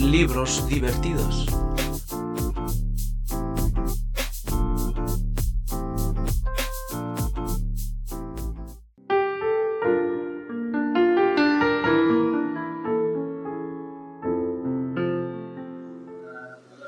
libros divertidos.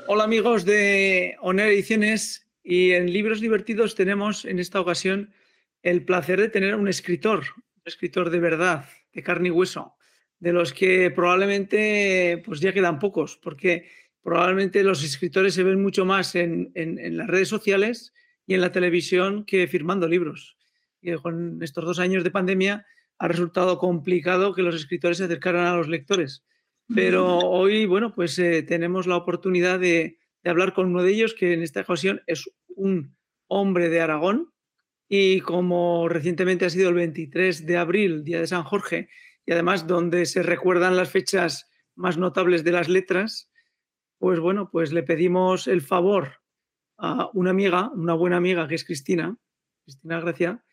Hola amigos de Oner Ediciones y en Libros Divertidos tenemos en esta ocasión el placer de tener un escritor, un escritor de verdad, de carne y hueso, de los que probablemente pues ya quedan pocos, porque probablemente los escritores se ven mucho más en, las redes sociales y en la televisión que firmando libros. Y con estos dos años de pandemia ha resultado complicado que los escritores se acercaran a los lectores. Pero hoy, bueno, pues eh, tenemos la oportunidad de, de hablar con uno de ellos, que en esta ocasión es un hombre de Aragón, y como recientemente ha sido el 23 de abril, Día de San Jorge, y además donde se recuerdan las fechas más notables de las letras, pues bueno, pues le pedimos el favor a una amiga, una buena amiga que es Cristina, Cristina Gracia,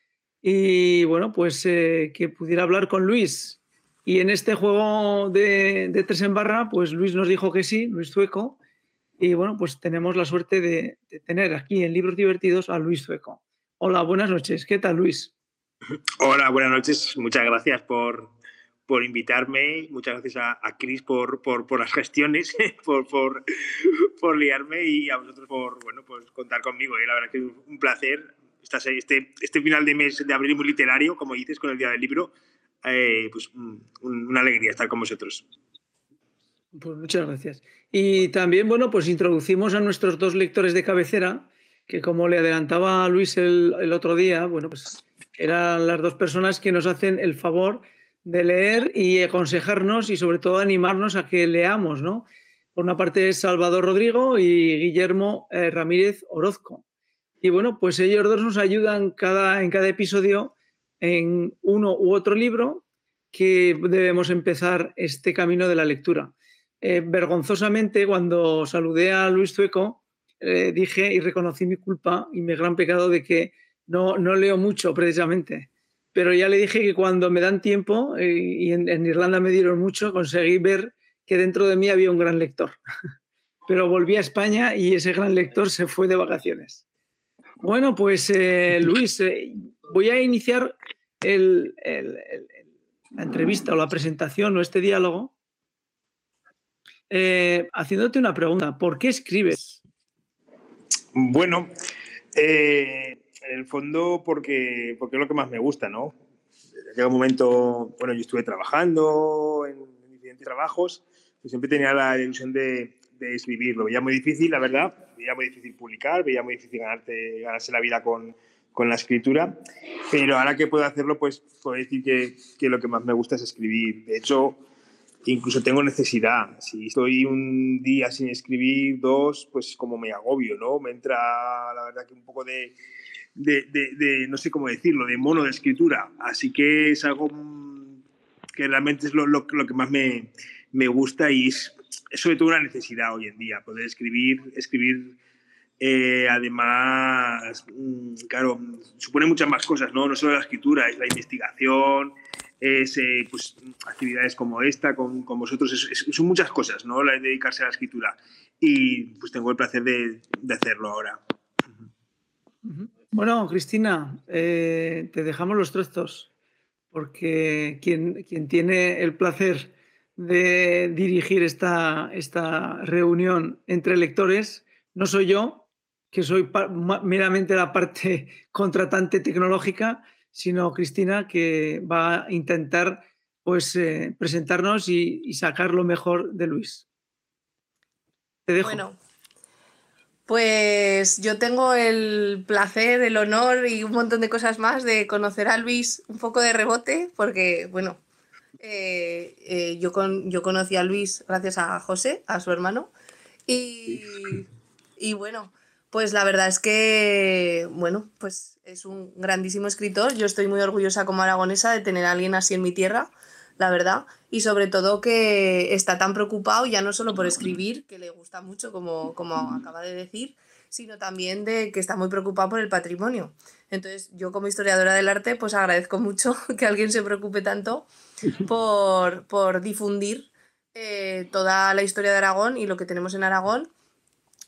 y bueno, pues eh, que pudiera hablar con Luis. Y en este juego de, tres en barra, pues Luis nos dijo que sí, Luis Zueco, y bueno, pues tenemos la suerte de, de tener aquí en Libros Divertidos a Luis Zueco. Hola, buenas noches. ¿Qué tal, Luis? Hola, buenas noches. Muchas gracias por, por invitarme, muchas gracias a, a Cris por, por, por, las gestiones, por, por, por, liarme y a vosotros por bueno, pues contar conmigo. ¿eh? La verdad que es un placer. Este, este final de mes de abril muy literario, como dices, con el Día del Libro, eh, pues una alegría estar con vosotros. Pues muchas gracias. Y también, bueno, pues introducimos a nuestros dos lectores de cabecera, que como le adelantaba a Luis el, el otro día, bueno, pues eran las dos personas que nos hacen el favor de leer y aconsejarnos y sobre todo animarnos a que leamos, ¿no? Por una parte es Salvador Rodrigo y Guillermo eh, Ramírez Orozco. Y bueno, pues ellos dos nos ayudan cada, en cada episodio en uno u otro libro que debemos empezar este camino de la lectura. Eh, vergonzosamente, cuando saludé a Luis Zueco, eh, dije y reconocí mi culpa y mi gran pecado de que no, no leo mucho precisamente pero ya le dije que cuando me dan tiempo, eh, y en, Irlanda me dieron mucho, conseguí ver que dentro de mí había un gran lector. Pero volví a España y ese gran lector se fue de vacaciones. Bueno, pues eh, Luis, eh, voy a iniciar la entrevista o la presentación o este diálogo haciéndote una pregunta. ¿Por qué escribes? Bueno, en el fondo porque, porque es lo que más me gusta, ¿no? Llega un momento, bueno, yo estuve trabajando en, diferentes trabajos y siempre tenía la ilusión de, de, escribir. Lo veía muy difícil, la verdad, veía muy difícil publicar, veía muy difícil ganarte, ganarse la vida con, con la escritura, pero ahora que puedo hacerlo, pues puedo decir que, que lo que más me gusta es escribir. De hecho, incluso tengo necesidad. Si estoy un día sin escribir, dos, pues como me agobio, ¿no? Me entra, la verdad, que un poco de, de, no sé cómo decirlo, de mono de escritura. Así que es algo que realmente es lo, lo, que más me, me, gusta y es, sobre todo una necesidad hoy en día, poder escribir, escribir eh, además, mm, claro, supone muchas más cosas, ¿no? No solo la escritura, es la investigación, es eh, pues, actividades como esta, con, con vosotros, son muchas cosas, ¿no? La de dedicarse a la escritura. Y pues tengo el placer de, de hacerlo ahora. Bueno, Cristina, eh, te dejamos los trozos, porque quien, quien, tiene el placer de dirigir esta, esta reunión entre lectores no soy yo, que soy meramente la parte contratante tecnológica, sino Cristina, que va a intentar pues, eh, presentarnos y, sacar lo mejor de Luis. Te dejo. Pues yo tengo el placer, el honor y un montón de cosas más de conocer a Luis un poco de rebote, porque, bueno, eh, eh, yo, con, yo conocí a Luis gracias a José, a su hermano, y, y bueno, pues la verdad es que, bueno, pues es un grandísimo escritor. Yo estoy muy orgullosa como aragonesa de tener a alguien así en mi tierra la verdad, y sobre todo que está tan preocupado ya no solo por escribir, que le gusta mucho, como, como acaba de decir, sino también de que está muy preocupado por el patrimonio. Entonces, yo como historiadora del arte, pues agradezco mucho que alguien se preocupe tanto por, por difundir eh, toda la historia de Aragón y lo que tenemos en Aragón,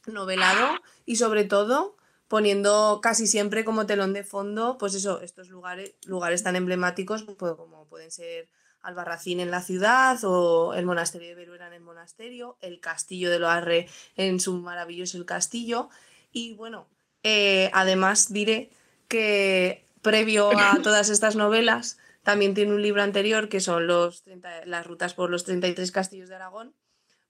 novelado y sobre todo poniendo casi siempre como telón de fondo, pues eso, estos lugares, lugares tan emblemáticos pues, como pueden ser Albarracín en la ciudad o el monasterio de Veruela en el monasterio, el castillo de Loarre en su maravilloso el castillo. Y bueno, eh, además diré que previo a todas estas novelas también tiene un libro anterior que son los las rutas por los 33 castillos de Aragón,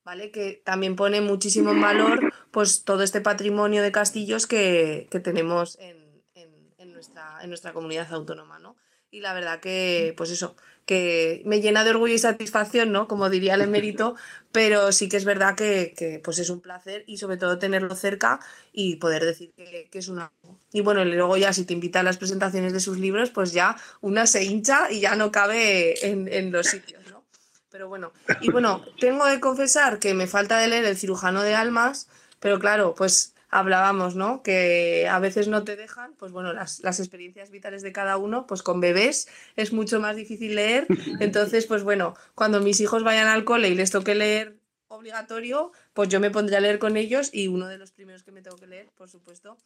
¿vale? Que también pone muchísimo en valor pues todo este patrimonio de castillos que, tenemos en, en, nuestra, en nuestra comunidad autónoma, ¿no? Y la verdad que, pues eso, que me llena de orgullo y satisfacción, ¿no? Como diría el emérito, pero sí que es verdad que, pues es un placer y sobre todo tenerlo cerca y poder decir que, es una... Y bueno, luego ya si te invita a las presentaciones de sus libros, pues ya una se hincha y ya no cabe en, en los sitios, ¿no? Pero bueno, y bueno, tengo que confesar que me falta de leer El cirujano de almas, pero claro, pues hablábamos, ¿no? Que a veces no te dejan, pues bueno, las, experiencias vitales de cada uno, pues con bebés es mucho más difícil leer. Entonces, pues bueno, cuando mis hijos vayan al cole y les toque leer obligatorio, pues yo me pondré a leer con ellos y uno de los primeros que me tengo que leer, por supuesto,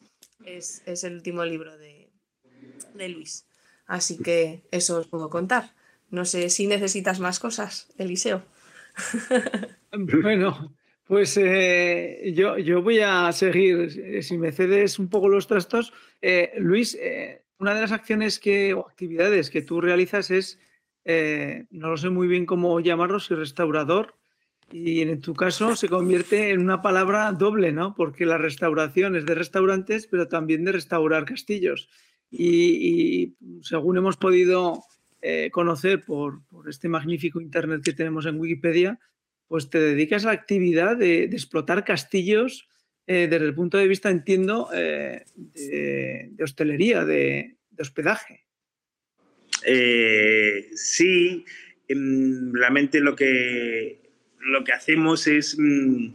es, el último libro de, de Luis. Así que eso os puedo contar. No sé si necesitas más cosas, Eliseo. Bueno, pues eh, yo, yo, voy a seguir, eh, si me cedes un poco los trastos. Eh, Luis, una de las acciones que, o actividades que tú realizas es, no lo sé muy bien cómo llamarlo, si restaurador, y en tu caso se convierte en una palabra doble, ¿no? Porque la restauración es de restaurantes, pero también de restaurar castillos. Y, según hemos podido conocer por, por este magnífico Internet que tenemos en Wikipedia, pues te dedicas a la actividad de, explotar castillos eh, desde el punto de vista, entiendo, eh, de, hostelería, de, hospedaje. Eh, sí, em, realmente lo que, lo que hacemos es, mm,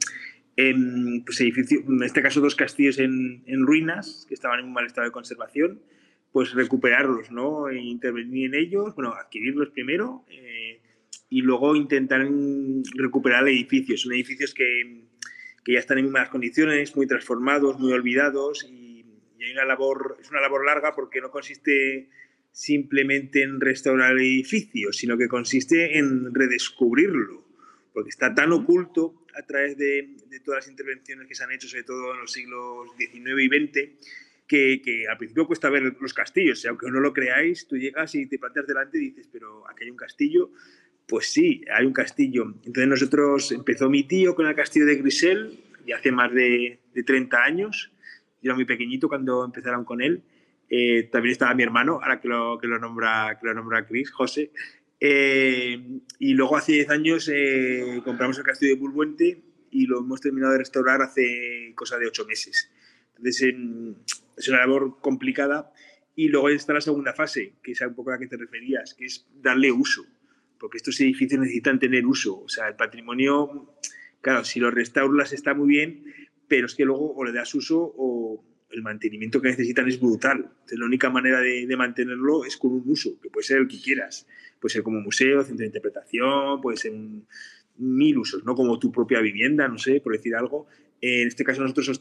em, pues en este caso dos castillos en, ruinas, que estaban en un mal estado de conservación, pues recuperarlos, ¿no? E intervenir en ellos, bueno, adquirirlos primero, y luego intentar recuperar edificios. Son edificios que, que ya están en malas condiciones, muy transformados, muy olvidados y, hay una labor, es una labor larga porque no consiste simplemente en restaurar el edificio, sino que consiste en redescubrirlo, porque está tan oculto a través de, de todas las intervenciones que se han hecho, sobre todo en los siglos XIX y XX, que, que, al principio cuesta ver los castillos. Y aunque no lo creáis, tú llegas y te planteas delante y dices, pero aquí hay un castillo, pues sí, hay un castillo. Entonces nosotros, empezó mi tío con el castillo de Grisel, y hace más de, 30 años. Yo era muy pequeñito cuando empezaron con él. Eh, también estaba mi hermano, ahora que lo, que lo nombra que lo nombra Chris, José. Eh, y luego hace 10 años eh, compramos el castillo de Bulbuente y lo hemos terminado de restaurar hace cosa de 8 meses. Entonces es una labor complicada. Y luego está la segunda fase, que es un poco a la que te referías, que es darle uso porque estos edificios necesitan tener uso. O sea, el patrimonio, claro, si lo restauras está muy bien, pero es que luego o le das uso o el mantenimiento que necesitan es brutal. Entonces, la única manera de, mantenerlo es con un uso, que puede ser el que quieras. Puede ser como museo, centro de interpretación, puede ser mil usos, no como tu propia vivienda, no sé, por decir algo. En este caso nosotros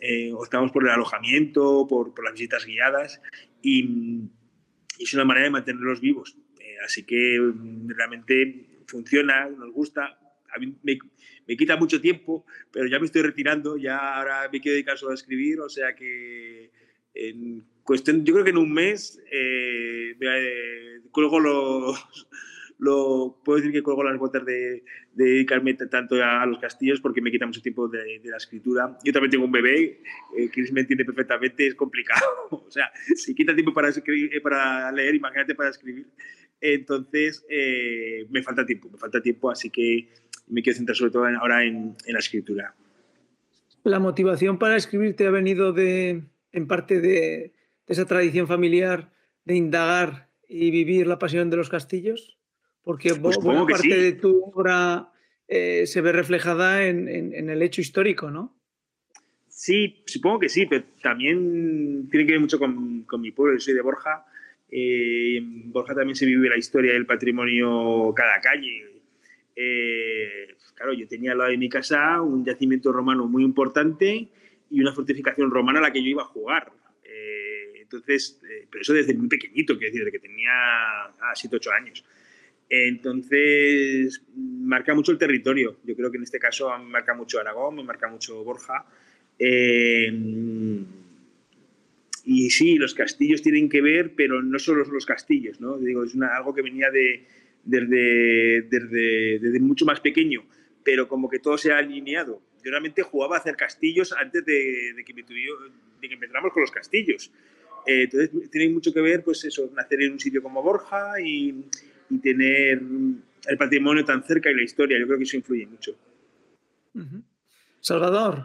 eh, optamos por el alojamiento, por, las visitas guiadas y es una manera de mantenerlos vivos así que mm, realmente funciona, nos gusta. A mí me, quita mucho tiempo, pero ya me estoy retirando, ya ahora me quiero dedicar solo a escribir, o sea que en cuestión, yo creo que en un mes eh, eh, cuelgo los, lo, puedo decir que cuelgo las botas de, dedicarme tanto a, los castillos porque me quita mucho tiempo de, la escritura. Yo también tengo un bebé, eh, Chris me entiende perfectamente, es complicado. o sea, si quita tiempo para, escribir, para leer, imagínate para escribir. Entonces, eh, me falta tiempo, me falta tiempo, así que me quiero centrar sobre todo ahora en, la escritura. ¿La motivación para escribir te ha venido de, en parte de, esa tradición familiar de indagar y vivir la pasión de los castillos? Porque pues buena parte de tu obra eh, se ve reflejada en, el hecho histórico, ¿no? Sí, supongo que sí, pero también tiene que ver mucho con, con mi pueblo. Yo soy de Borja eh, en Borja también se vive la historia del patrimonio cada calle. eh, claro, yo tenía al lado de mi casa un yacimiento romano muy importante y una fortificación romana a la que yo iba a jugar. Eh, entonces, eh, pero eso desde muy pequeñito, quiero decir, desde que tenía 7, ah, 8 años. Entonces, marca mucho el territorio. Yo creo que en este caso me marca mucho Aragón, me marca mucho Borja. Y sí, los castillos tienen que ver, pero no solo los castillos, ¿no? Digo, es algo que venía de, desde, desde, desde, mucho más pequeño, pero como que todo se ha alineado. Yo realmente jugaba a hacer castillos antes de, de que, me de que empezáramos con los castillos. Eh, entonces tiene mucho que ver, pues eso, nacer en un sitio como Borja y, y, tener el patrimonio tan cerca y la historia. Yo creo que eso influye mucho. Salvador.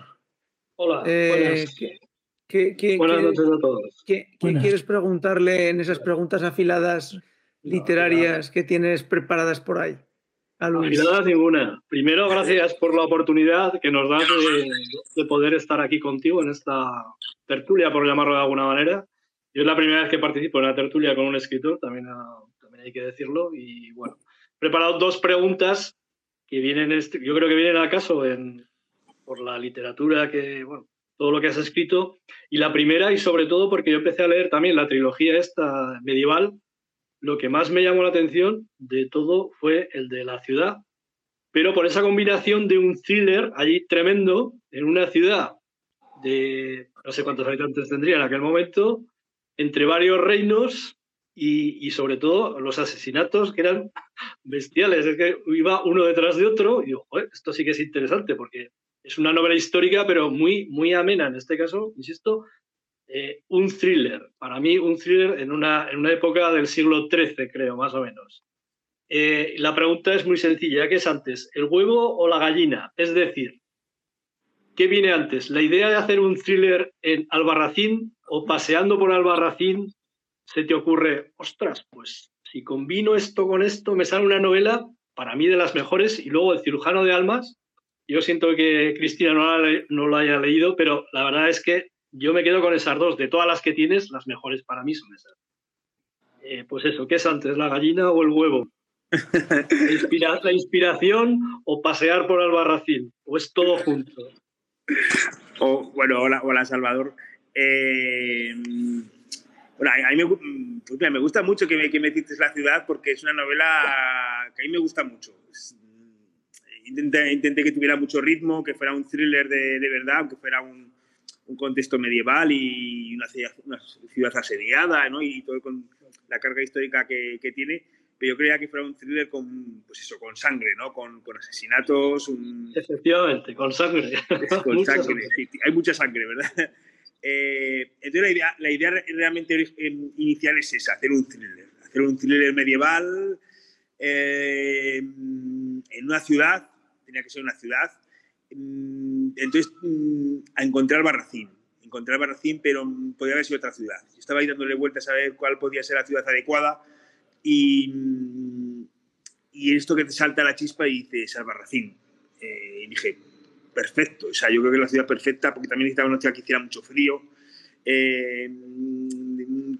Hola. Eh, ¿qué, qué, buenas noches a todos. ¿Qué, quieres preguntarle en esas preguntas afiladas literarias que tienes preparadas por ahí? A ninguna. Primero, gracias por la oportunidad que nos das de, poder estar aquí contigo en esta tertulia, por llamarlo de alguna manera. Yo es la primera vez que participo en una tertulia con un escritor, también, también hay que decirlo. Y bueno, he preparado dos preguntas que vienen, este, yo creo que vienen al caso en, por la literatura que, bueno, todo lo que has escrito. Y la primera, y sobre todo porque yo empecé a leer también la trilogía esta medieval, lo que más me llamó la atención de todo fue el de la ciudad, pero por esa combinación de un thriller allí tremendo en una ciudad de no sé cuántos habitantes tendría en aquel momento, entre varios reinos y, sobre todo los asesinatos que eran bestiales. Es que iba uno detrás de otro y digo, esto sí que es interesante porque es una novela histórica, pero muy, muy amena en este caso, insisto, eh, un thriller, para mí un thriller en una, en una época del siglo XIII, creo, más o menos. Eh, la pregunta es muy sencilla, ¿qué es antes, el huevo o la gallina? Es decir, ¿qué viene antes? ¿La idea de hacer un thriller en Albarracín o paseando por Albarracín se te ocurre, ostras, pues si combino esto con esto, me sale una novela, para mí de las mejores, y luego El cirujano de almas, yo siento que Cristina no, lo haya leído, pero la verdad es que yo me quedo con esas dos. De todas las que tienes, las mejores para mí son esas. Eh, pues eso, ¿qué es antes, la gallina o el huevo? ¿La, inspiración o pasear por Albarracín? ¿O es todo junto? O, bueno, hola, hola Salvador. Eh, bueno, a mí pues me, gusta mucho que me, que la ciudad porque es una novela que a mí me gusta mucho. Intenté, intenté, que tuviera mucho ritmo, que fuera un thriller de, de verdad, que fuera un, un contexto medieval y una ciudad, una ciudad asediada, ¿no? Y todo con la carga histórica que, que, tiene. Pero yo creía que fuera un thriller con, pues eso, con sangre, ¿no? Con, con asesinatos. Un... Efectivamente, con sangre. con sangre, hay mucha sangre, ¿verdad? Eh, entonces la idea, la idea realmente inicial es esa, hacer un thriller. Hacer un thriller medieval eh, en una ciudad, tenía que ser una ciudad, Mm, entonces, mm, a encontrar Barracín. Encontrar Barracín, pero podría haber sido otra ciudad. Estaba ahí dándole vueltas a ver cuál podía ser la ciudad adecuada y, mm, y esto que te salta la chispa y dices, Albarracín. Eh, y dije, perfecto. O sea, yo creo que es la ciudad perfecta porque también necesitaba una ciudad que hiciera mucho frío, eh,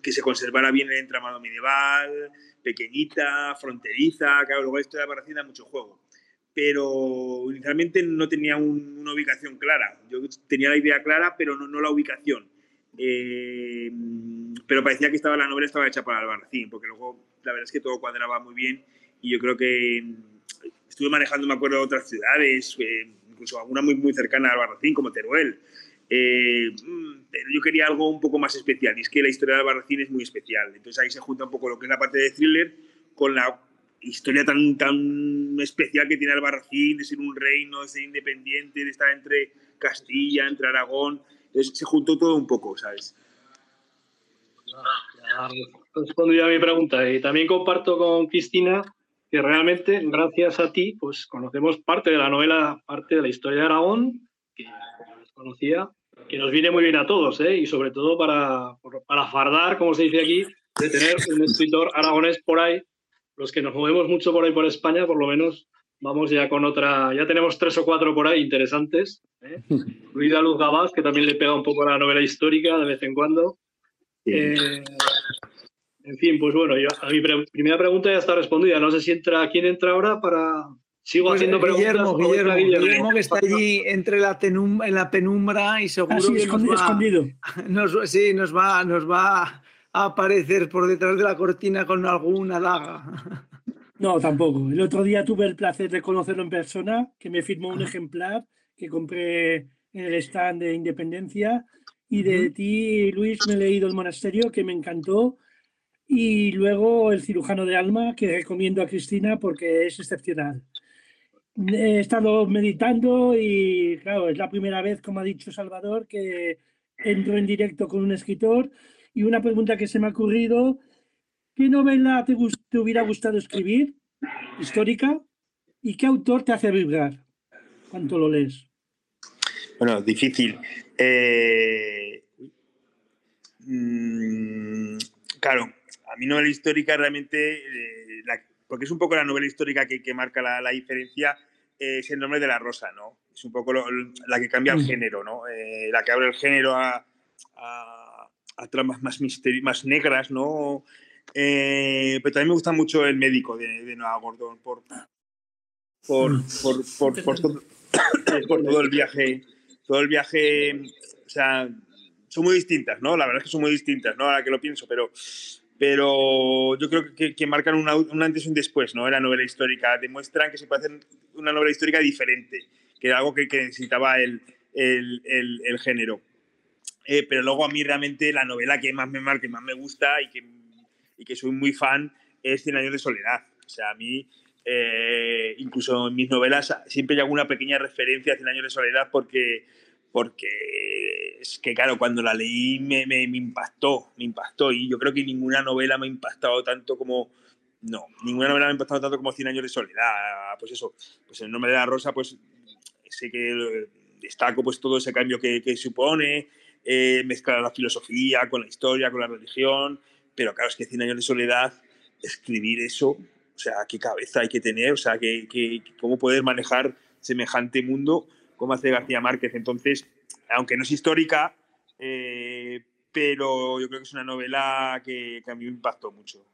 que se conservara bien el entramado medieval, pequeñita, fronteriza. Claro, luego esto de Albarracín da mucho juego pero inicialmente no tenía una ubicación clara. Yo tenía la idea clara, pero no, no la ubicación. Eh, pero parecía que estaba la novela estaba hecha para Albarracín, porque luego la verdad es que todo cuadraba muy bien y yo creo que estuve manejando, me acuerdo, otras ciudades, eh, incluso alguna muy, muy cercana a Albarracín, como Teruel. Eh, pero yo quería algo un poco más especial, y es que la historia de Albarracín es muy especial. Entonces ahí se junta un poco lo que es la parte de thriller con la historia tan, tan especial que tiene Albarracín, de ser un reino, de ser independiente, de estar entre Castilla, entre Aragón. Entonces se juntó todo un poco, ¿sabes? Respondo ya a mi pregunta. Y también comparto con Cristina que realmente, gracias a ti, pues conocemos parte de la novela, parte de la historia de Aragón, que no desconocía, que nos viene muy bien a todos, ¿eh? y sobre todo para, para fardar, como se dice aquí, de tener un escritor aragonés por ahí los que nos movemos mucho por ahí por España, por lo menos vamos ya con otra, ya tenemos tres o cuatro por ahí interesantes. ¿eh? Ruida Luz Gabás, que también le pega un poco a la novela histórica de vez en cuando. Eh, en fin, pues bueno, yo, a mi primera pregunta ya está respondida. No sé si entra, ¿quién entra ahora para Sigo Pues, haciendo preguntas. Guillermo, Guillermo, Guillermo. Guillermo, que está allí entre la tenum- en la penumbra y seguro Ah, sí, que escondi- nos va, escondido. nos- sí, nos va, nos va a aparecer por detrás de la cortina con alguna daga. No, tampoco. El otro día tuve el placer de conocerlo en persona, que me firmó un ejemplar que compré en el stand de Independencia. Y de Ujú. ti, Luis, me he leído El Monasterio, que me encantó. Y luego El Cirujano de Alma, que recomiendo a Cristina porque es excepcional. He estado meditando y, claro, es la primera vez, como ha dicho Salvador, que entro en directo con un escritor. Y una pregunta que se me ha ocurrido ¿Qué novela te, hubiera gustado escribir? Histórica. ¿Y qué autor te hace vibrar? ¿Cuánto lo lees? Bueno, difícil. Eh, mm, claro, a mí novela histórica realmente, eh, la- porque es un poco la novela histórica que, que marca la, la diferencia, eh, es el nombre de la rosa, ¿no? Es un poco lo- la que cambia el Mm. género, ¿no? Eh, la que abre el género a, a- a tramas más, misteri- más negras, ¿no? Eh, pero también me gusta mucho El médico de, de Noah Gordon por, por, Mm. por, por, por todo, el viaje, todo el viaje, o sea, son muy distintas, ¿no? La verdad es que son muy distintas, ¿no? Ahora que lo pienso, pero, pero yo creo que, que marcan una- un antes y un después, ¿no? En la novela histórica, demuestran que se puede hacer una novela histórica diferente, que era algo que, que necesitaba el, el, el- el género. Eh, pero luego a mí realmente la novela que más me marca, que más me gusta y que, y que soy muy fan es Cien años de soledad. O sea, a mí, eh, incluso en mis novelas, siempre hay alguna pequeña referencia a Cien años de soledad porque, porque es que, claro, cuando la leí me, me, me impactó, me impactó. Y yo creo que ninguna novela me ha impactado tanto como... No, ninguna novela me ha impactado tanto como Cien años de soledad. Pues eso, pues el nombre de la rosa, pues sé que eh, destaco pues todo ese cambio que, que supone, eh, mezclar la filosofía con la historia, con la religión, pero claro, es que 100 años de soledad, escribir eso, o sea, qué cabeza hay que tener, o sea, que, que- cómo poder manejar semejante mundo como hace García Márquez. Entonces, aunque no es histórica, eh, pero yo creo que es una novela que, que a mí me impactó mucho.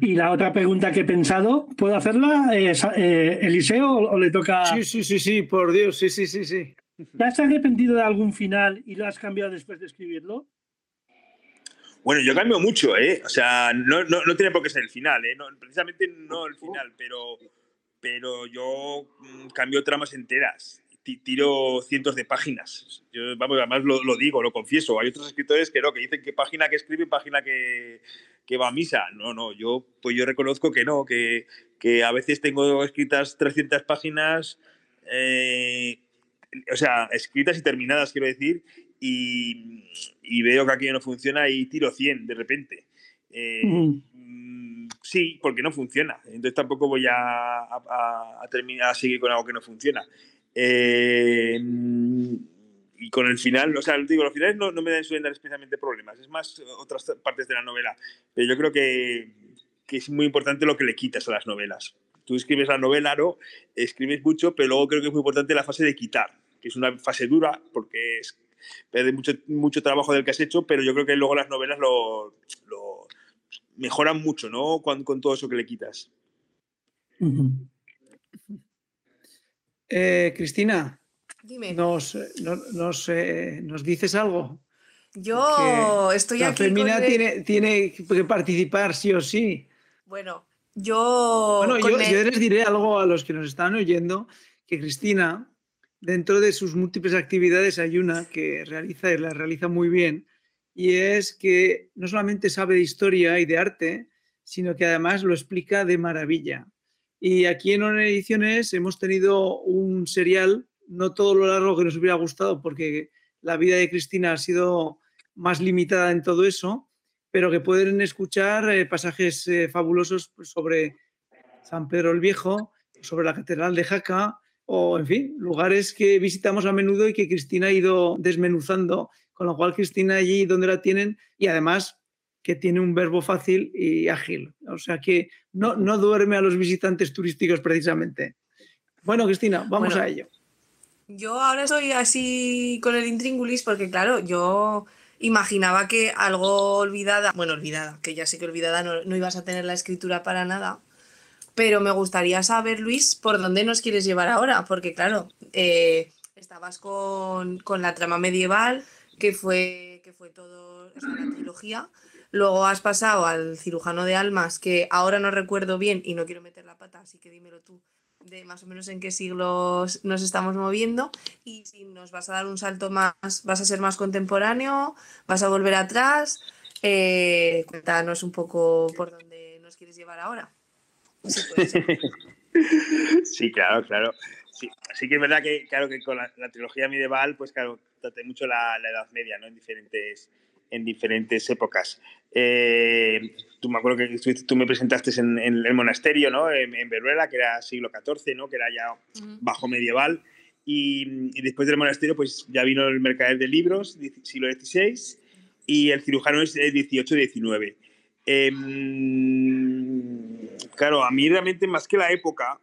Y la otra pregunta que he pensado, ¿puedo hacerla, eh, eh, Eliseo, o, o le toca? Sí, sí, sí, sí, por Dios, sí, sí, sí, sí. ¿Te has arrepentido de algún final y lo has cambiado después de escribirlo? Bueno, yo cambio mucho, ¿eh? O sea, no, no, no tiene por qué ser el final, ¿eh? Precisamente no el final, pero, pero yo mm, cambio tramas enteras. Ti- Tiro cientos de páginas. Yo, vamos, además lo, lo digo, lo confieso. Hay otros escritores que no, que dicen que página que escribe, página que, que va a misa. No, no, yo, pues yo reconozco que no, que, que a veces tengo escritas 300 páginas, eh, o sea, escritas y terminadas, quiero decir, y, y veo que aquello no funciona y tiro 100 de repente. Eh, mm, sí, porque no funciona. Entonces tampoco voy a, a- a terminar a seguir con algo que no funciona. Eh, y con el final, o sea, digo, los finales no, no me dan- suelen dar especialmente problemas, es más otras partes de la novela. Pero yo creo que, que es muy importante lo que le quitas a las novelas. Tú escribes la novela, ¿no? Escribes mucho, pero luego creo que es muy importante la fase de quitar, que es una fase dura, porque es pierde mucho, mucho trabajo del que has hecho, pero yo creo que luego las novelas lo, lo mejoran mucho, ¿no? Con, con todo eso que le quitas. Eh, Cristina, Dime. ¿nos, no- nos, eh, ¿nos dices algo? Yo estoy La aquí. femina con el- tiene, tiene que participar sí o sí. Bueno, yo. Bueno, con yo, el- yo les diré algo a los que nos están oyendo, que Cristina, dentro de sus múltiples actividades, hay una que realiza y la realiza muy bien, y es que no solamente sabe de historia y de arte, sino que además lo explica de maravilla. Y aquí en Honor Ediciones hemos tenido un serial, no todo lo largo que nos hubiera gustado, porque la vida de Cristina ha sido más limitada en todo eso, pero que pueden escuchar eh, pasajes eh, fabulosos pues, sobre San Pedro el Viejo, sobre la Catedral de Jaca, o en fin, lugares que visitamos a menudo y que Cristina ha ido desmenuzando, con lo cual Cristina allí donde la tienen y además que tiene un verbo fácil y ágil, o sea que no, no duerme a los visitantes turísticos precisamente. Bueno, Cristina, vamos Bueno, a ello. Yo ahora estoy así con el intríngulis porque, claro, yo imaginaba que algo olvidada, bueno, olvidada, que ya sé que olvidada no, no ibas a tener la escritura para nada, Pero me gustaría saber, Luis, por dónde nos quieres llevar ahora, porque claro, eh, estabas con, con, la trama medieval, que fue, que fue todo la trilogía. Luego has pasado al cirujano de almas, que ahora no recuerdo bien y no quiero meter la pata, así que dímelo tú, de más o menos en qué siglos nos estamos moviendo. Y si nos vas a dar un salto más, vas a ser más contemporáneo, vas a volver atrás. Eh, cuéntanos un poco por dónde nos quieres llevar ahora. Sí, claro, claro. Sí, así que es verdad que, claro, que con la, trilogía medieval, pues claro, traté mucho la, la, Edad Media, ¿no? En diferentes, en diferentes épocas. Eh, tú me acuerdo que tú me presentaste en, en el monasterio, ¿no? En, en, Veruela, que era siglo XIV, ¿no? Que era ya bajo medieval. Y, y, después del monasterio, pues ya vino el mercader de libros, siglo XVI, y el cirujano es XVIII-XIX. Eh, claro, a mí realmente más que la época,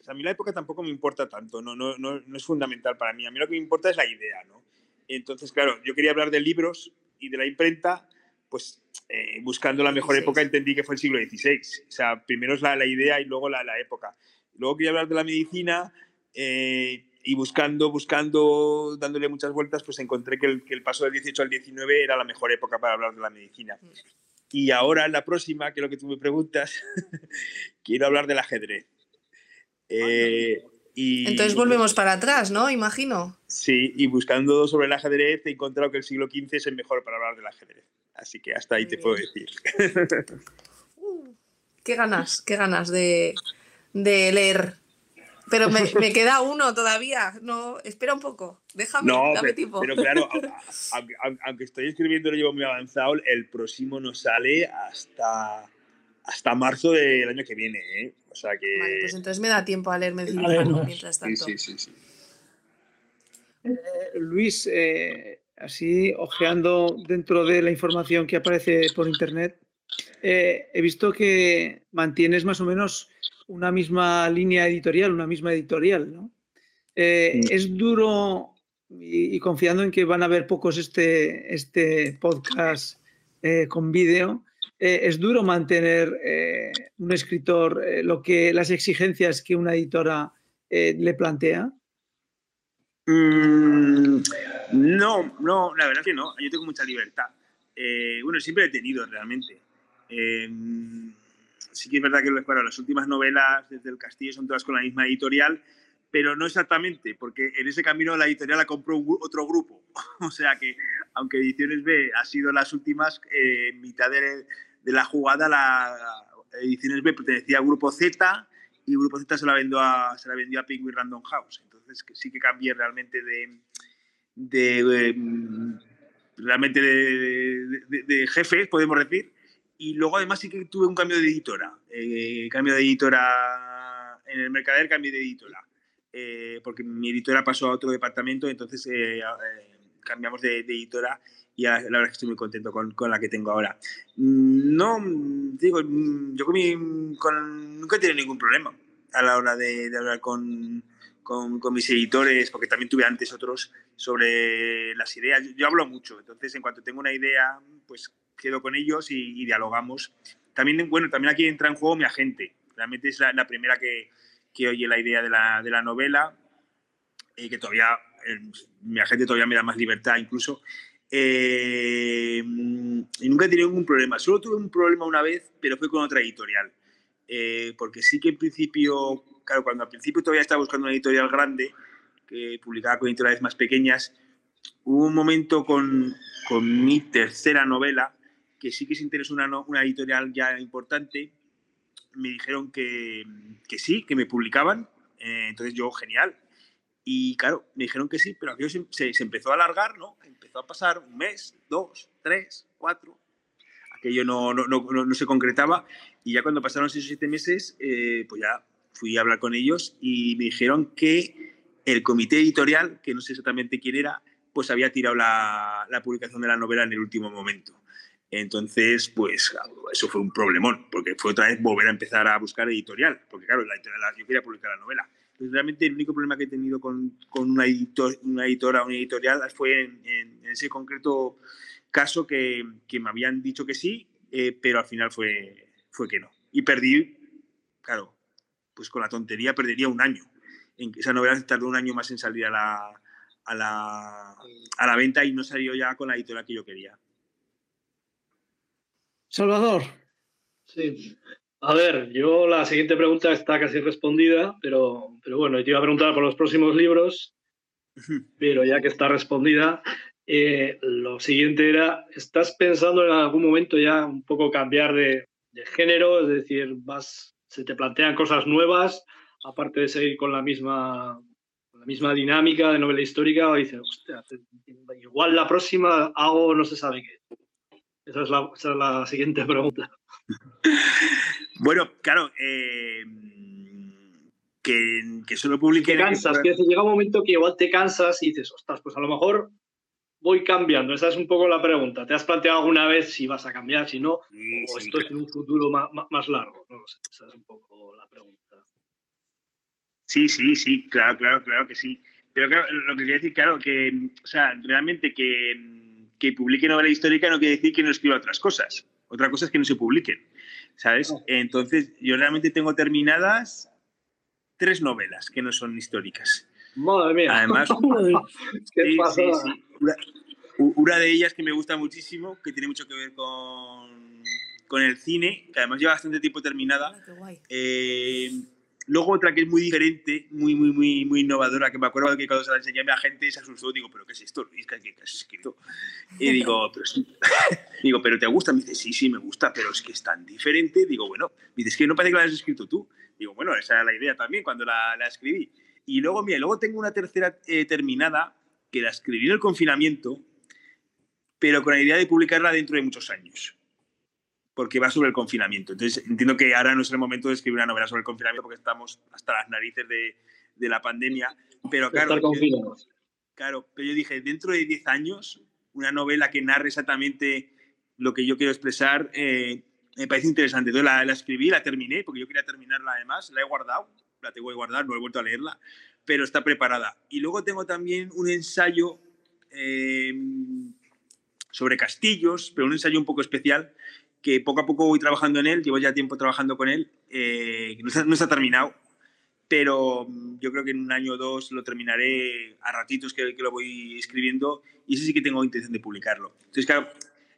o sea, a mí la época tampoco me importa tanto, no, no, no, no, es fundamental para mí. A mí lo que me importa es la idea, ¿no? Entonces, claro, yo quería hablar de libros y de la imprenta, pues eh, buscando la mejor época entendí que fue el siglo XVI. O sea, primero es la, la idea y luego la, la, época. Luego quería hablar de la medicina eh, y buscando, buscando, dándole muchas vueltas, pues encontré que el, que el, paso del 18 al 19 era la mejor época para hablar de la medicina. Y ahora, en la próxima, que es lo que tú me preguntas, quiero hablar del ajedrez. Eh, y, Entonces volvemos para atrás, ¿no? Imagino. Sí, y buscando sobre el ajedrez he encontrado que el siglo XV es el mejor para hablar del ajedrez. Así que hasta ahí Muy te bien. puedo decir. Uh, qué ganas, qué ganas de, de leer. Pero me, me, queda uno todavía. No, espera un poco. Déjame, no, dame pero, tiempo. Pero claro, aunque, aunque, estoy escribiendo lo llevo muy avanzado, el próximo no sale hasta, hasta marzo del año que viene. ¿eh? O sea que... Vale, pues entonces me da tiempo a leerme el cirujano mientras tanto. Sí, sí, sí. sí. Eh, Luis, eh, así ojeando dentro de la información que aparece por internet, eh, he visto que mantienes más o menos una misma línea editorial, una misma editorial, ¿no? Eh, sí. Es duro, y, y, confiando en que van a haber pocos este, este podcast eh, con vídeo, eh, es duro mantener un escritor lo que las exigencias que una editora le plantea. Mm, no, no, la verdad que no. Yo tengo mucha libertad. Bueno, siempre he tenido realmente. Sí que es verdad que bueno, las últimas novelas desde el Castillo son todas con la misma editorial, pero no exactamente, porque en ese camino la editorial la compró otro grupo. o sea que, aunque Ediciones B ha sido las últimas, eh, mitad de, la jugada, la Ediciones B pertenecía al grupo Z y grupo Z se la vendió a, se la Penguin Random House. Entonces sí que cambié realmente de, de, de realmente de, jefes, podemos decir. Y luego además sí que tuve un cambio de editora. Eh, cambio de editora en el Mercader, cambio de editora. Eh, porque mi editora pasó a otro departamento, entonces eh, cambiamos de, editora y la, la, verdad es que estoy muy contento con, con, la que tengo ahora. No, digo, yo con mi, nunca he tenido ningún problema a la hora de, hablar con, con, mis editores, porque también tuve antes otros sobre las ideas. Yo, hablo mucho, entonces en cuanto tengo una idea, pues quedo con ellos y, y, dialogamos. También, bueno, también aquí entra en juego mi agente. Realmente es la, la primera que, que, oye la idea de la, de la novela y que todavía, eh, mi agente todavía me da más libertad incluso. Eh, y nunca he tenido ningún problema. Solo tuve un problema una vez, pero fue con otra editorial. Eh, porque sí que en principio, claro, cuando al principio todavía estaba buscando una editorial grande, que publicaba con editoriales más pequeñas, hubo un momento con, con mi tercera novela, que sí que se interesó una, una editorial ya importante, me dijeron que, que sí, que me publicaban, eh, entonces yo, genial. Y claro, me dijeron que sí, pero aquello se, empezó a alargar, ¿no? Empezó a pasar un mes, dos, tres, cuatro, aquello no, no, no, no, se concretaba. Y ya cuando pasaron seis o siete meses, eh, pues ya fui a hablar con ellos y me dijeron que el comité editorial, que no sé exactamente quién era, pues había tirado la, la publicación de la novela en el último momento. Entonces, pues eso fue un problemón, porque fue otra vez volver a empezar a buscar editorial, porque claro, yo quería publicar la novela. Realmente el único problema que he tenido con, con una, editor, una editora, una editorial, fue en, ese concreto caso que, que, me habían dicho que sí, eh, pero al final fue, fue que no. Y perdí claro, pues con la tontería perdería un año. Esa novela tardó un año más en salir a la, a la, a la venta y no salió ya con la editorial que yo quería. Salvador. Sí. A ver, yo la siguiente pregunta está casi respondida, pero, pero bueno, te iba a preguntar por los próximos libros, pero ya que está respondida, eh, lo siguiente era, ¿estás pensando en algún momento ya un poco cambiar de, de género? Es decir, vas, se te plantean cosas nuevas, aparte de seguir con la misma, con la misma dinámica de novela histórica, o dices, hostia, igual la próxima hago no se sabe qué. Esa es la, esa es la siguiente pregunta. Bueno, claro, eh, que, que solo publique. Te cansas, que llega un momento que igual te cansas y dices, ostras, pues a lo mejor voy cambiando. Esa es un poco la pregunta. ¿Te has planteado alguna vez si vas a cambiar, si no? Sí, o sí, esto es en un futuro más, más largo. No lo sé. Esa es un poco la pregunta. Sí, sí, sí, claro, claro, claro que sí. Pero claro, lo que quería decir, claro, que, o sea, realmente que, que publique novela histórica no quiere decir que no escriba otras cosas. Otra cosa es que no se publiquen, ¿sabes? No. Entonces, yo realmente tengo terminadas tres novelas que no son históricas. Madre mía. Además, ¿Qué sí, pasa? sí, sí. Una, de ellas que me gusta muchísimo, que tiene mucho que ver con, con el cine, que además lleva bastante tiempo terminada, Hola, qué guay. eh, luego otra que es muy diferente, muy, muy, muy, muy innovadora, que me acuerdo que cuando se la enseñé a la gente se asustó. Digo, ¿pero qué es esto, Luis? ¿Qué, qué has escrito? Y digo, pero, sí. digo, ¿pero te gusta? Me dice, sí, sí, me gusta, pero es que es tan diferente. Digo, bueno, me dice, es que no parece que la hayas escrito tú. Digo, bueno, esa era la idea también cuando la, la escribí. Y luego, mira, luego tengo una tercera eh, terminada que la escribí en el confinamiento, pero con la idea de publicarla dentro de muchos años porque va sobre el confinamiento. Entonces, entiendo que ahora no es el momento de escribir una novela sobre el confinamiento porque estamos hasta las narices de, de la pandemia. Pero claro, yo- claro, pero yo dije, dentro de 10 años, una novela que narre exactamente lo que yo quiero expresar, eh, me parece interesante. Entonces la, la escribí, la terminé, porque yo quería terminarla además, la he guardado, la tengo que guardar, no he vuelto a leerla, pero está preparada. Y luego tengo también un ensayo eh, sobre castillos, pero un ensayo un poco especial, que poco a poco voy trabajando en él, llevo ya tiempo trabajando con él, eh, no, está, no está terminado, pero mm, yo creo que en un año o dos lo terminaré a ratitos que, que lo voy escribiendo y ese sí que tengo intención de publicarlo. Entonces, claro,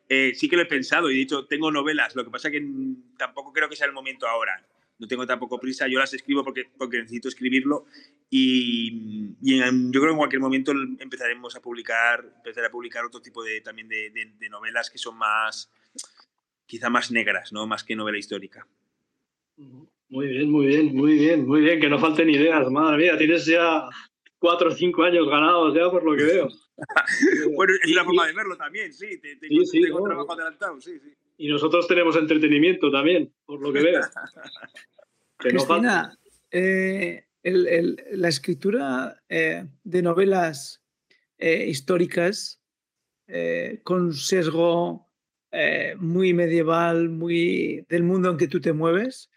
eh, sí que lo he pensado y de hecho tengo novelas, lo que pasa que mm, tampoco creo que sea el momento ahora. No tengo tampoco prisa, yo las escribo porque, porque necesito escribirlo y, y en- yo creo que en cualquier momento empezaremos a publicar, empezaré a publicar otro tipo de, también de, de- de novelas que son más, quizá más negras, ¿no? Más que novela histórica. Muy bien, muy bien, muy bien, muy bien. Que no falten ideas, madre mía. Tienes ya cuatro o cinco años ganados ya por lo que veo. Bueno, es y- forma de verlo también, sí. Te, te- Sí, sí, tengo no, trabajo adelantado, sí, sí. Y nosotros tenemos entretenimiento también, por lo que veo. Que no falta. Cristina, eh, el- el- la escritura eh, de novelas eh, históricas eh, con sesgo eh, muy medieval, muy del mundo en que tú te mueves,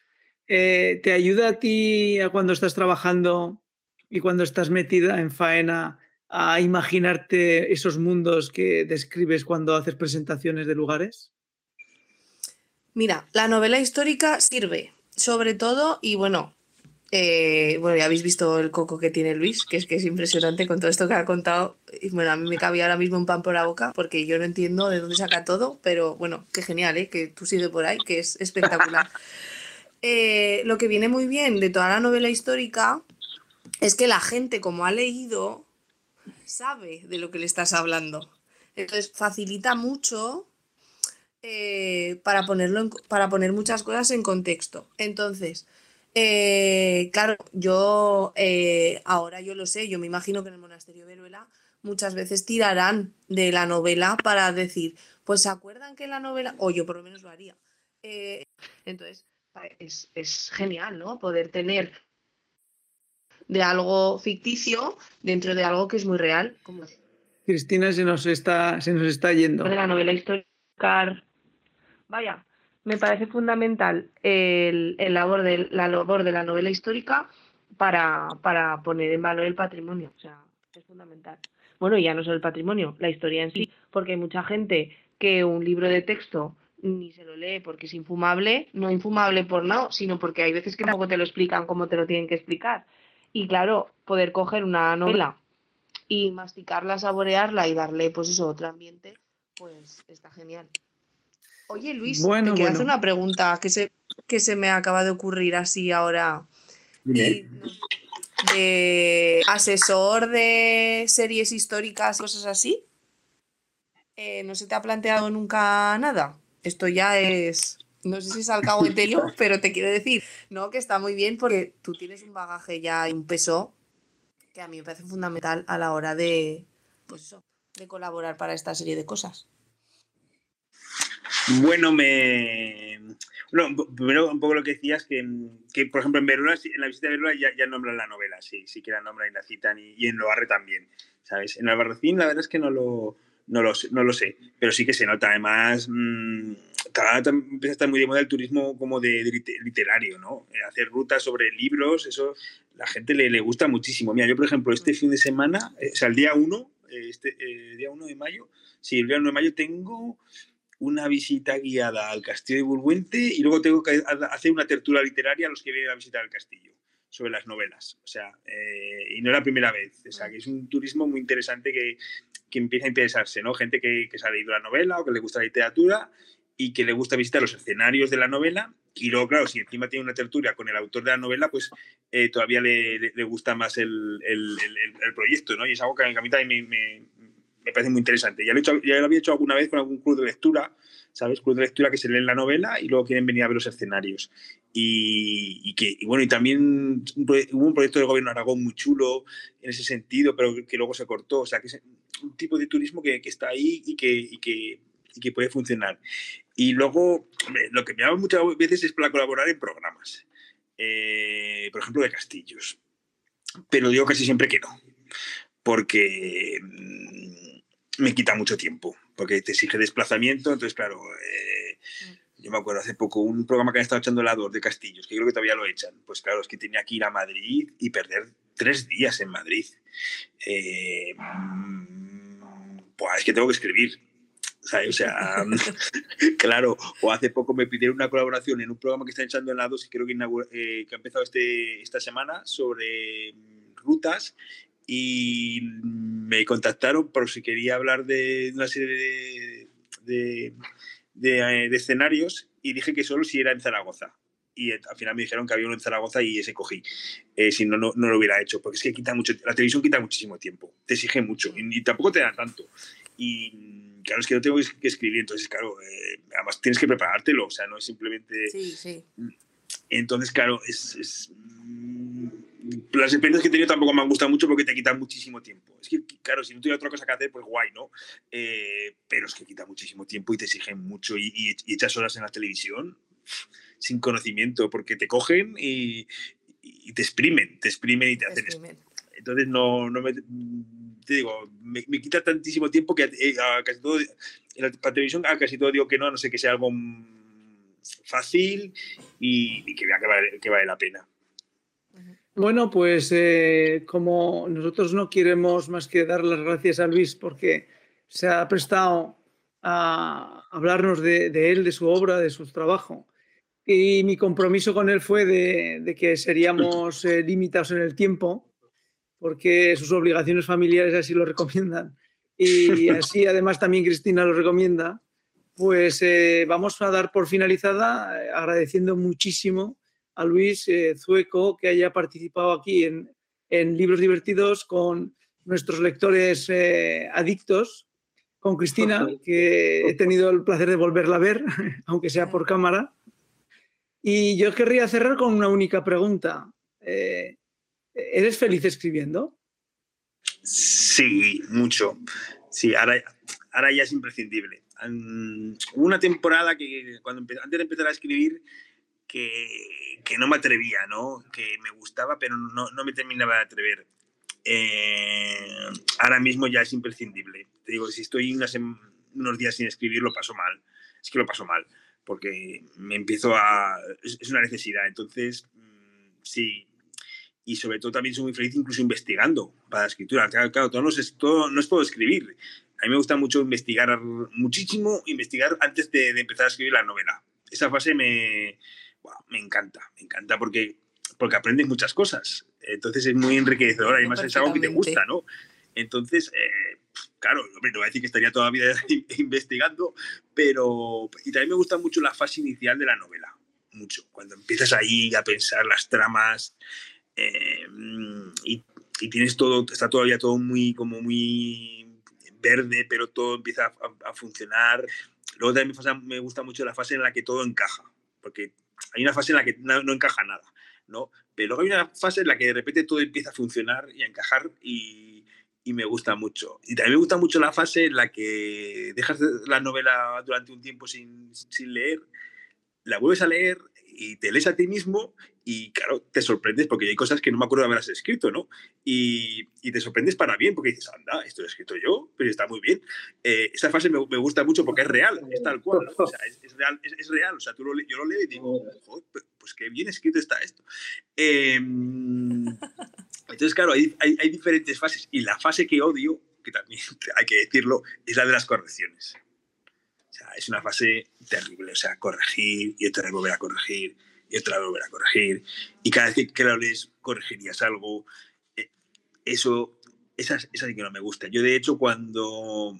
eh, ¿te ayuda a ti a cuando estás trabajando y cuando estás metida en faena a imaginarte esos mundos que describes cuando haces presentaciones de lugares? Mira, la novela histórica sirve, sobre todo, y bueno, eh, bueno, ya habéis visto el coco que tiene Luis, que es que es impresionante con todo esto que ha contado. Y bueno, a mí me cabía ahora mismo un pan por la boca, porque yo no entiendo de dónde saca todo, pero bueno, qué genial, ¿eh? Que tú sigue por ahí, que es espectacular. Eh, lo que viene muy bien de toda la novela histórica es que la gente, como ha leído, sabe de lo que le estás hablando. Entonces, facilita mucho eh, para, ponerlo en para poner muchas cosas en contexto. Entonces, eh, claro, yo eh, ahora yo lo sé, yo me imagino que en el monasterio de Veruela muchas veces tirarán de la novela para decir, pues se acuerdan que la novela, o yo por lo menos lo haría. Eh, entonces, es, es genial, ¿no? Poder tener de algo ficticio dentro de algo que es muy real, como Cristina se nos está, se nos está yendo. de la novela histórica. Vaya, me parece fundamental el, el labor de, la labor de la novela histórica para, para poner en valor el patrimonio. O sea, es fundamental. Bueno, ya no solo el patrimonio, la historia en sí, porque hay mucha gente que un libro de texto ni se lo lee porque es infumable, no infumable por no, sino porque hay veces que tampoco te lo explican como te lo tienen que explicar. Y claro, poder coger una novela y masticarla, saborearla y darle, pues eso, otro ambiente, pues está genial. Oye, Luis, Bueno, te quiero hacer una pregunta que se, que se me acaba de ocurrir así ahora. Dime. De asesor de series históricas, cosas así. Eh, ¿No se te ha planteado nunca nada? Esto ya es. No sé si es alcahueterio, pero te quiero decir, no, que está muy bien porque tú tienes un bagaje ya y un peso que a mí me parece fundamental a la hora de, pues eso, de colaborar para esta serie de cosas. Bueno, me. Bueno, primero un poco lo que decías, que, que, por ejemplo en Verona, sí, en la visita de Verona ya, ya nombran la novela, sí, sí que la nombran y la citan, y, en Loarre también, ¿sabes? En Albarracín la verdad es que no lo, no lo, sé- no lo sé, pero sí que se nota. Además, mm, cada vez empieza a estar muy de moda el turismo como de, de lite- literario, ¿no? Eh, hacer rutas sobre libros, eso la gente le, le gusta muchísimo. Mira, yo por ejemplo este fin de semana, eh, o sea, el día 1, este, eh, día 1 de mayo, sí, el día 1 de mayo tengo una visita guiada al castillo de Bulbuente y luego tengo que ha- hacer una tertulia literaria a los que vienen a visitar el castillo sobre las novelas. O sea, eh, y no es la primera vez. O sea, que es un turismo muy interesante que, que empieza a interesarse, ¿no? Gente que, que se ha leído la novela o que le gusta la literatura y que le gusta visitar los escenarios de la novela. Y luego, claro, si encima tiene una tertulia con el autor de la novela, pues eh, todavía le, le- le gusta más el, el- el- el- el proyecto, ¿no? Y es algo que a mí también me, me- me parece muy interesante. Ya lo, he hecho- ya lo había hecho alguna vez con algún club de lectura, ¿sabes? Club de lectura que se lee la novela y luego quieren venir a ver los escenarios. Y, y que, y bueno, y también hubo un proyecto del gobierno de Aragón muy chulo en ese sentido, pero que luego se cortó. O sea, que es un tipo de turismo que, que está ahí y que, y que, que puede funcionar. Y luego, lo que me llama muchas veces es para colaborar en programas. Eh, por ejemplo, de castillos. Pero digo casi siempre que no. Porque mm, me quita mucho tiempo. Porque te exige desplazamiento. Entonces, claro, eh, yo me acuerdo hace poco un programa que han estado echando la 2 de castillos, que creo que todavía lo echan. Pues claro, es que tenía que ir a Madrid y perder tres días en Madrid. Eh, mm, buah, es que tengo que escribir. ¿sabes? O sea, claro, o hace poco me pidieron una colaboración en un programa que está echando en la 2 y creo que, inaugura- eh, que ha empezado este, esta semana sobre mm, rutas y me contactaron por si quería hablar de una serie de, de, de, escenarios y dije que solo si era en Zaragoza. Y al final me dijeron que había uno en Zaragoza y ese cogí. Eh, si no, no, no lo hubiera hecho, porque es que quita mucho, la televisión quita muchísimo tiempo, te exige mucho y, y tampoco te da tanto. Y claro, es que no tengo que escribir, entonces, claro, eh, además tienes que preparártelo, o sea, no es simplemente... Sí, sí. Entonces, claro, es, es, las experiencias que he tenido tampoco me han gustado mucho porque te quitan muchísimo tiempo. Es que, claro, si no tuviera otra cosa que hacer, pues guay, ¿no? Eh, pero es que quita muchísimo tiempo y te exigen mucho y, y- y echas horas en la televisión sin conocimiento porque te cogen y, y te exprimen, te exprimen y te hacen. Exprimen. Entonces, no, no me. Te digo, me, me quita tantísimo tiempo que eh, a casi todo. En la televisión, a casi todo digo que no, a no sé que sea algo mm, fácil y, y que vea que vale, que vale la pena. Bueno, pues eh, como nosotros no queremos más que dar las gracias a Luis porque se ha prestado a hablarnos de, él, de su obra, de su trabajo. Y mi compromiso con él fue de, de que seríamos eh, limitados en el tiempo porque sus obligaciones familiares así lo recomiendan. Y así además también Cristina lo recomienda. Pues eh, vamos a dar por finalizada eh, agradeciendo muchísimo a Luis eh, Zueco que haya participado aquí en, en Libros Divertidos con nuestros lectores eh, adictos, con Cristina, que he tenido el placer de volverla a ver, aunque sea por cámara. Y yo querría cerrar con una única pregunta. Eh, ¿Eres feliz escribiendo? Sí, mucho. Sí, ahora, ahora ya es imprescindible. Um, hubo una temporada que cuando antes de empezar a escribir que, que no me atrevía, ¿no? Que me gustaba, pero no, no me terminaba de atrever. Eh, ahora mismo ya es imprescindible. Te digo, si estoy unas unos días sin escribir, lo paso mal. Es que lo paso mal, porque me empiezo a... Es, una necesidad. Entonces, mm, sí. Y sobre todo también soy muy feliz incluso investigando para la escritura. Claro, claro todo, no es, todo, no es todo escribir. a mí me gusta mucho investigar muchísimo, investigar antes de, empezar a escribir la novela. Esa fase me, me encanta, me encanta porque, porque aprendes muchas cosas. Entonces es muy enriquecedor, además es algo que te gusta, ¿no? Entonces, eh, claro, no voy a decir que estaría todavía investigando, pero... Y también me gusta mucho la fase inicial de la novela, mucho. Cuando empiezas ahí a pensar las tramas eh, y, tienes todo, está todavía todo muy, como muy verde, pero todo empieza a, funcionar. Luego también me, gusta mucho la fase en la que todo encaja, porque hay una fase en la que no, encaja nada, ¿no? Pero luego hay una fase en la que de repente todo empieza a funcionar y a encajar y, y me gusta mucho. Y también me gusta mucho la fase en la que dejas la novela durante un tiempo sin, sin leer, la vuelves a leer y te lees a ti mismo y claro, te sorprendes porque hay cosas que no me acuerdo de haberlas escrito, ¿no? Y, y te sorprendes para bien porque dices, anda, esto lo he escrito yo, pero está muy bien. Eh, esa fase me, me, gusta mucho porque es real, es tal cual, o sea, es, es, real, es, es, real, o sea, tú lo, yo lo leo y digo, joder, pues qué bien escrito está esto. Eh, entonces, claro, hay, hay, hay diferentes fases y la fase que odio, que también hay que decirlo, es la de las correcciones. O sea, es una fase terrible, o sea, corregir y otra vez volver a corregir y otra vez volver a corregir. Y cada vez que, lo lees, corregirías algo. Eh, eso, esa, esa sí que no me gusta. Yo, de hecho, cuando,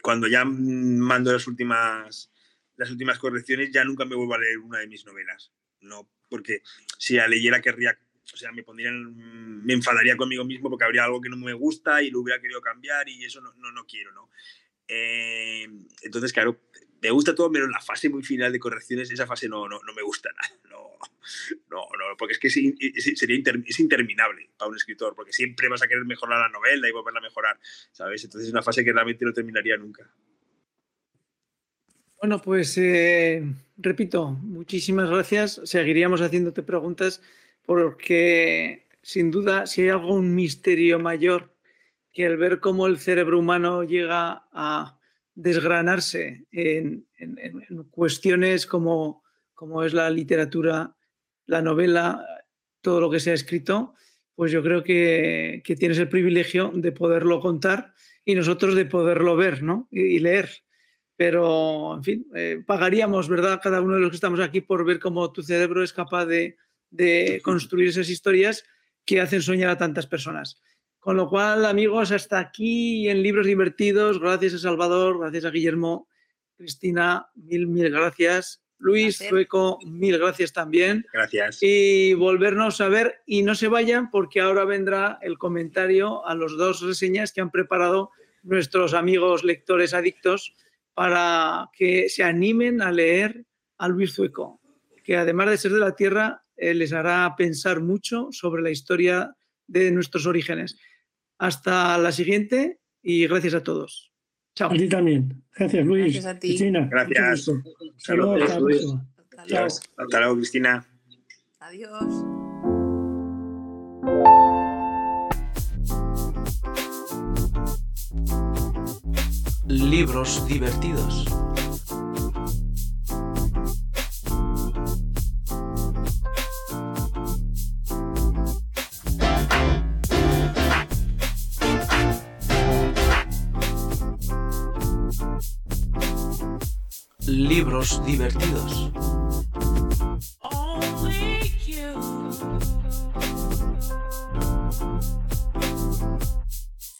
cuando ya mando las últimas, las últimas correcciones, ya nunca me vuelvo a leer una de mis novelas. No, porque si la leyera querría, o sea, me pondrían, me enfadaría conmigo mismo porque habría algo que no me gusta y lo hubiera querido cambiar y eso no, no, no quiero, ¿no? Eh, entonces, claro, me gusta todo, en la fase muy final de correcciones, esa fase no, no, no me gusta nada. No, no, no, porque es que es, sería es interminable para un escritor, porque siempre vas a querer mejorar la novela y volverla a mejorar, ¿sabes? Entonces es una fase que realmente no terminaría nunca. Bueno, pues eh, repito, muchísimas gracias. Seguiríamos haciéndote preguntas porque sin duda si hay algún misterio mayor que el ver cómo el cerebro humano llega a desgranarse en, cuestiones como, como, es la literatura, la novela, todo lo que se ha escrito, pues yo creo que, tienes el privilegio de poderlo contar y nosotros de poderlo ver ¿no? y, leer. Pero, en fin, eh, pagaríamos, ¿verdad? Cada uno de los que estamos aquí por ver cómo tu cerebro es capaz de, de construir esas historias que hacen soñar a tantas personas. Con lo cual, amigos, hasta aquí en Libros Divertidos. Gracias a Salvador, gracias a Guillermo, Cristina, mil, mil gracias. Luis Sueco, mil gracias también. Gracias. Y volvernos a ver y no se vayan porque ahora vendrá el comentario a los dos reseñas que han preparado nuestros amigos lectores adictos para que se animen a leer a Luis Sueco, que además de ser de la tierra, eh, les hará pensar mucho sobre la historia de nuestros orígenes. Hasta la siguiente y gracias a todos. Chao. A ti también. Gracias, Luis. Gracias a ti. Cristina. Gracias. Saludos. Hasta, luego, hasta luego, Cristina. Adiós. Libros divertidos. Divertidos.